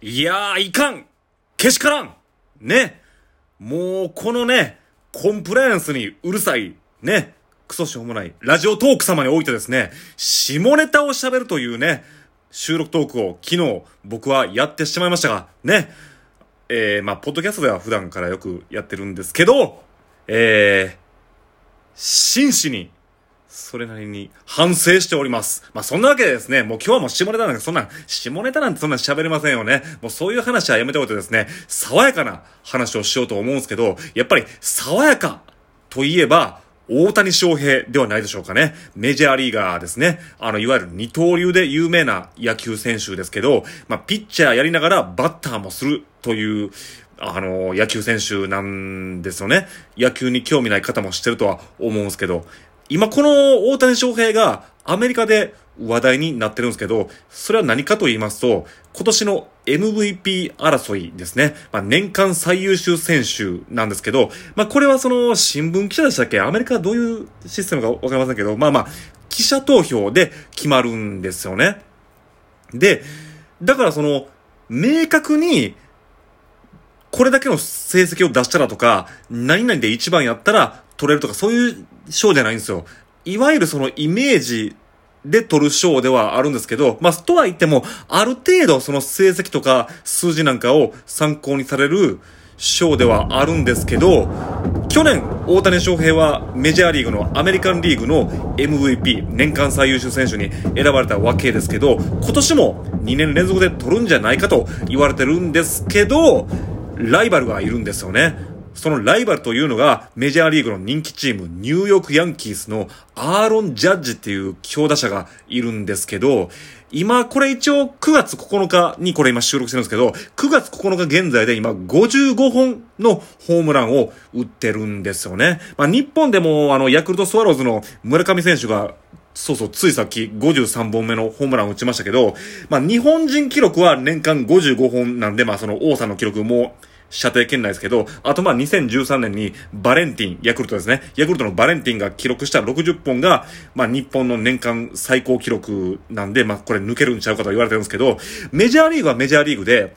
いやー、いかんけしからんね。もう、このね、コンプライアンスにうるさい、ね。クソしょうもない、ラジオトーク様においてですね、下ネタを喋るというね、収録トークを昨日僕はやってしまいましたが、ね。えー、まあ、ポッドキャストでは普段からよくやってるんですけど、えー、真摯にそれなりに反省しております。まあ、そんなわけでですね、もう今日はもう下ネタなんかそんな、下ネタなんてそんな喋れませんよね。もうそういう話はやめておいてですね、爽やかな話をしようと思うんですけど、やっぱり爽やかといえば、大谷翔平ではないでしょうかね。メジャーリーガーですね。あの、いわゆる二刀流で有名な野球選手ですけど、まあ、ピッチャーやりながらバッターもするという、あの、野球選手なんですよね。野球に興味ない方も知ってるとは思うんですけど、今この大谷翔平がアメリカで話題になってるんですけど、それは何かと言いますと、今年の MVP 争いですね。まあ、年間最優秀選手なんですけど、まあ、これはその新聞記者でしたっけ？アメリカはどういうシステムかわかりませんけど、まあまあ、記者投票で決まるんですよね。で、だからその、明確に、これだけの成績を出したらとか、何々で一番やったら取れるとか、そういう賞じゃないんですよ。いわゆるそのイメージで取る賞ではあるんですけど、まあ、とは言っても、ある程度その成績とか数字なんかを参考にされる賞ではあるんですけど、去年、大谷翔平はメジャーリーグのアメリカンリーグの MVP、年間最優秀選手に選ばれたわけですけど、今年も2年連続で取るんじゃないかと言われてるんですけど、ライバルがいるんですよね。そのライバルというのがメジャーリーグの人気チームニューヨークヤンキースのアーロン・ジャッジっていう強打者がいるんですけど、今これ一応9月9日にこれ今収録してるんですけど、9月9日現在で今55本のホームランを打ってるんですよね。まあ日本でもあのヤクルトスワローズの村上選手がそうそう、ついさっき53本目のホームランを打ちましたけど、まあ日本人記録は年間55本なんで、まあその王さんの記録も射程圏内ですけど、あとまあ2013年にバレンティン、ヤクルトですね。ヤクルトのバレンティンが記録した60本が、まあ日本の年間最高記録なんで、まあこれ抜けるんちゃうかと言われてるんですけど、メジャーリーグはメジャーリーグで、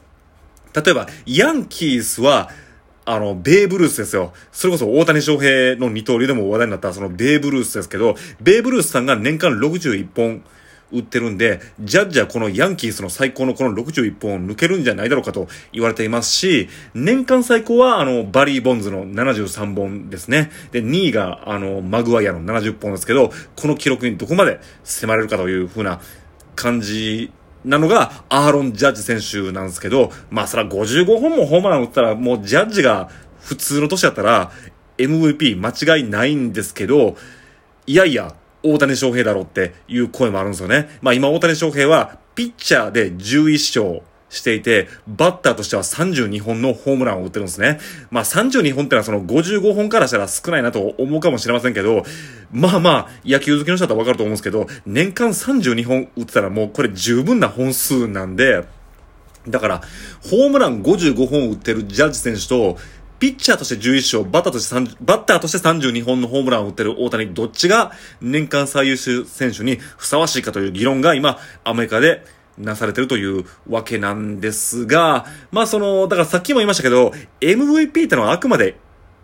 例えば、ヤンキースは、あの、ベーブルースですよ。それこそ大谷翔平の二刀流でも話題になったそのベーブルースですけど、ベーブルースさんが年間61本、打ってるんで、ジャッジはこのヤンキースの最高のこの61本を抜けるんじゃないだろうかと言われていますし、年間最高はあの、バリー・ボンズの73本ですね。で、2位があの、マグワイアの70本ですけど、この記録にどこまで迫れるかという風な感じなのが、アーロン・ジャッジ選手なんですけど、まあそら55本もホームラン打ったら、もうジャッジが普通の年だったら、MVP 間違いないんですけど、いやいや、大谷翔平だろうっていう声もあるんですよね。まあ今大谷翔平はピッチャーで11勝していて、バッターとしては32本のホームランを打ってるんですね。まあ32本ってのはその55本からしたら少ないなと思うかもしれませんけど、まあまあ野球好きの人だったらわかると思うんですけど、年間32本打ってたらもうこれ十分な本数なんで、だから、ホームラン55本打ってるジャッジ選手と、ピッチャーとして11勝、バッターとして3、バッターとして32本のホームランを打ってる大谷、どっちが年間最優秀選手にふさわしいかという議論が今、アメリカでなされてるというわけなんですが、まあその、だからさっきも言いましたけど、MVP ってのはあくまで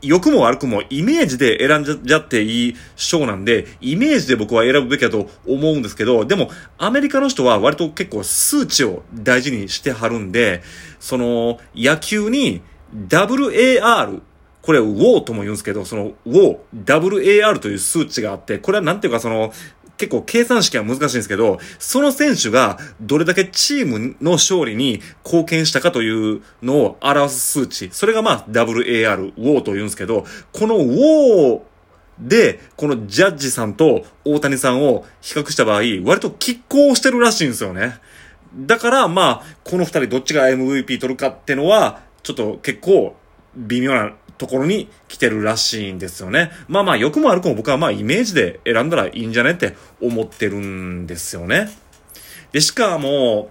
良くも悪くもイメージで選んじゃっていい賞なんで、イメージで僕は選ぶべきだと思うんですけど、でも、アメリカの人は割と結構数値を大事にしてはるんで、その、野球に WAR、これ、ウォーとも言うんですけど、その、ウォー、WAR という数値があって、これはなんていうかその、結構計算式は難しいんですけど、その選手がどれだけチームの勝利に貢献したかというのを表す数値。それがまあ WAR、ウォーと言うんですけど、このウォーで、このジャッジさんと大谷さんを比較した場合、割と拮抗してるらしいんですよね。だから、まあ、この二人どっちが MVP 取るかってのは、ちょっと結構微妙なところに来てるらしいんですよね。まあまあ、良くも悪くも僕はまあイメージで選んだらいいんじゃねって思ってるんですよね。で、しかも、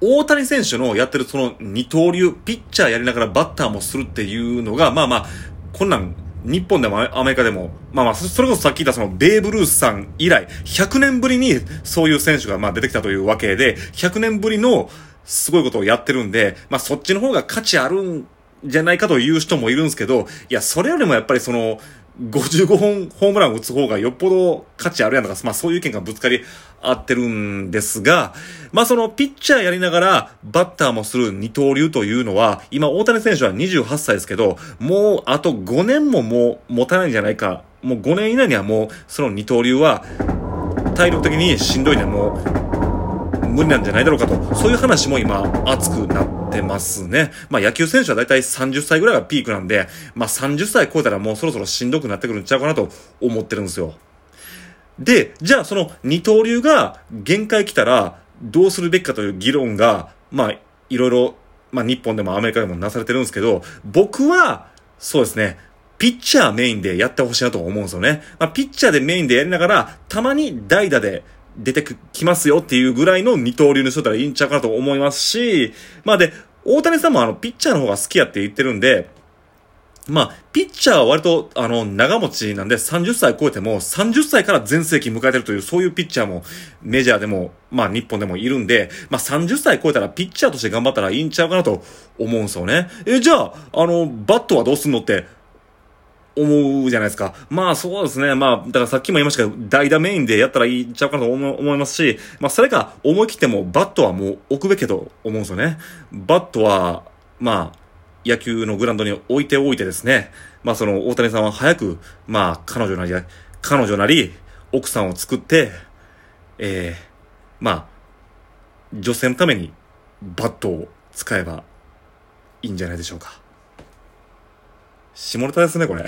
大谷選手のやってるその二刀流、ピッチャーやりながらバッターもするっていうのが、まあまあ、こんなん日本でもアメリカでも、まあまあ、それこそさっき言ったそのベーブ・ルースさん以来、100年ぶりにそういう選手がまあ出てきたというわけで、100年ぶりのすごいことをやってるんで、まあそっちの方が価値あるんじゃないかという人もいるんですけど、いや、それよりもやっぱりその、55本ホームランを打つ方がよっぽど価値あるやんとか、まあそういう意見がぶつかり合ってるんですが、まあそのピッチャーやりながらバッターもする二刀流というのは、今大谷選手は28歳ですけど、もうあと5年ももう持たないんじゃないか。もう5年以内にはもうその二刀流は体力的にしんどいね、もう無理なんじゃないだろうかと、そういう話も今熱くなってますね。まあ野球選手はだいたい30歳ぐらいがピークなんで、まあ30歳超えたらもうそろそろしんどくなってくるんちゃうかなと思ってるんですよ。で、じゃあその二刀流が限界来たらどうするべきかという議論が、まあいろいろ、まあ日本でもアメリカでもなされてるんですけど、僕は、そうですね、ピッチャーメインでやってほしいなと思うんですよね。まあ、ピッチャーでメインでやりながら、たまに代打で出てきますよっていうぐらいの二刀流の人だったらいいんちゃうかなと思いますし、まあで、大谷さんもあの、ピッチャーの方が好きやって言ってるんで、まあ、ピッチャーは割と、あの、長持ちなんで、30歳超えても、30歳から全盛期迎えてるという、そういうピッチャーも、メジャーでも、まあ、日本でもいるんで、まあ、30歳超えたら、ピッチャーとして頑張ったらいいんちゃうかなと思うんですよね。え、じゃあ、あの、バットはどうすんのって、思うじゃないですか。まあそうですね。まあ、だからさっきも言いましたけど、代打メインでやったらいいんちゃうかなと思いますし、まあそれか思い切ってもバットはもう置くべきと思うんですよね。バットは、まあ、野球のグラウンドに置いておいてですね、まあその大谷さんは早く、まあ彼女なり、彼女なり、奥さんを作って、ええー、まあ、女性のためにバットを使えばいいんじゃないでしょうか。下ネタですね、これ。